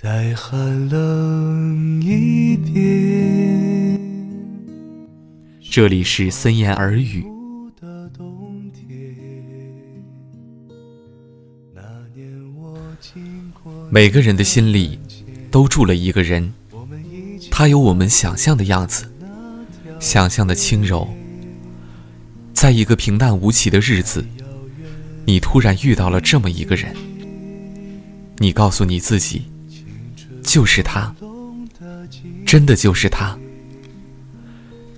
再寒冷一点。这里是森言耳语。每个人的心里都住了一个人，他有我们想象的样子，想象的轻柔。在一个平淡无奇的日子，你突然遇到了这么一个人，你告诉你自己。就是他，真的就是他。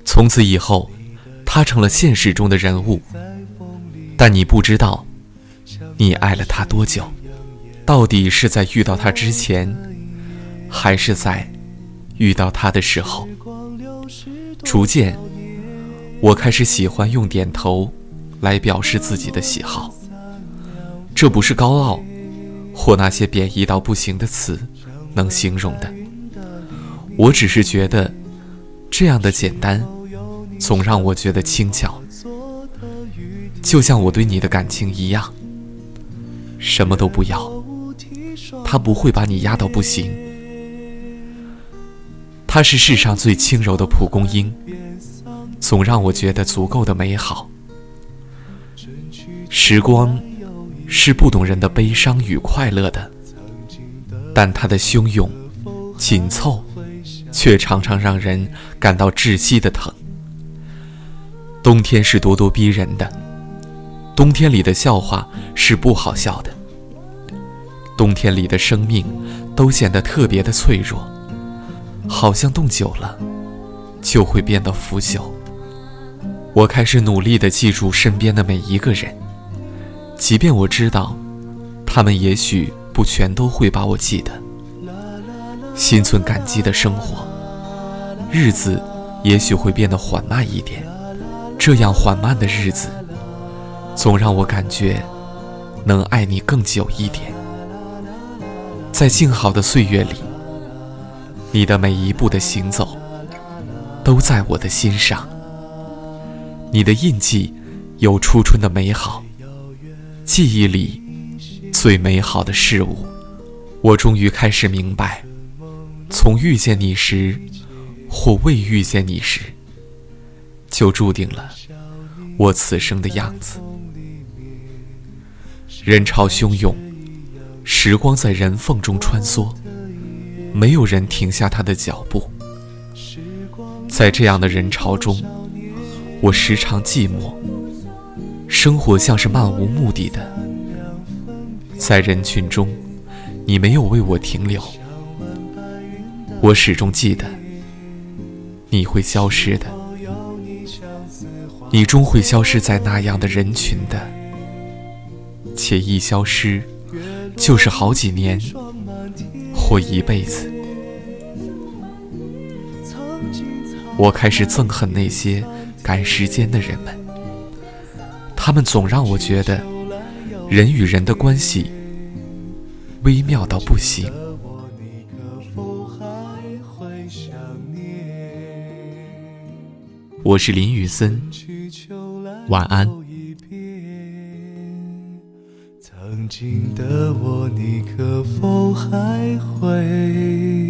从此以后，他成了现实中的人物。但你不知道，你爱了他多久？到底是在遇到他之前，还是在遇到他的时候？逐渐，我开始喜欢用点头来表示自己的喜好。这不是高傲，或那些贬义到不行的词。能形容的，我只是觉得这样的简单，总让我觉得轻巧，就像我对你的感情一样，什么都不要，他不会把你压到不行，他是世上最轻柔的蒲公英，总让我觉得足够的美好。时光是不懂人的悲伤与快乐的。但他的汹涌、紧凑，却常常让人感到窒息的疼。冬天是咄咄逼人的，冬天里的笑话是不好笑的。冬天里的生命都显得特别的脆弱，好像冻久了就会变得腐朽。我开始努力地记住身边的每一个人，即便我知道，他们也许。不全都会把我记得，心存感激的生活，日子也许会变得缓慢一点。这样缓慢的日子，总让我感觉能爱你更久一点。在静好的岁月里，你的每一步的行走，都在我的心上。你的印记有初春的美好，记忆里。最美好的事物，我终于开始明白：从遇见你时，或未遇见你时，就注定了我此生的样子。人潮汹涌，时光在人缝中穿梭，没有人停下他的脚步。在这样的人潮中，我时常寂寞，生活像是漫无目的的。在人群中，你没有为我停留。我始终记得，你会消失的，你终会消失在那样的人群的。且一消失，就是好几年，或一辈子。我开始憎恨那些赶时间的人们，他们总让我觉得。人与人的关系微妙到不行。我是林雨森，晚安。曾经的我，你可否还会？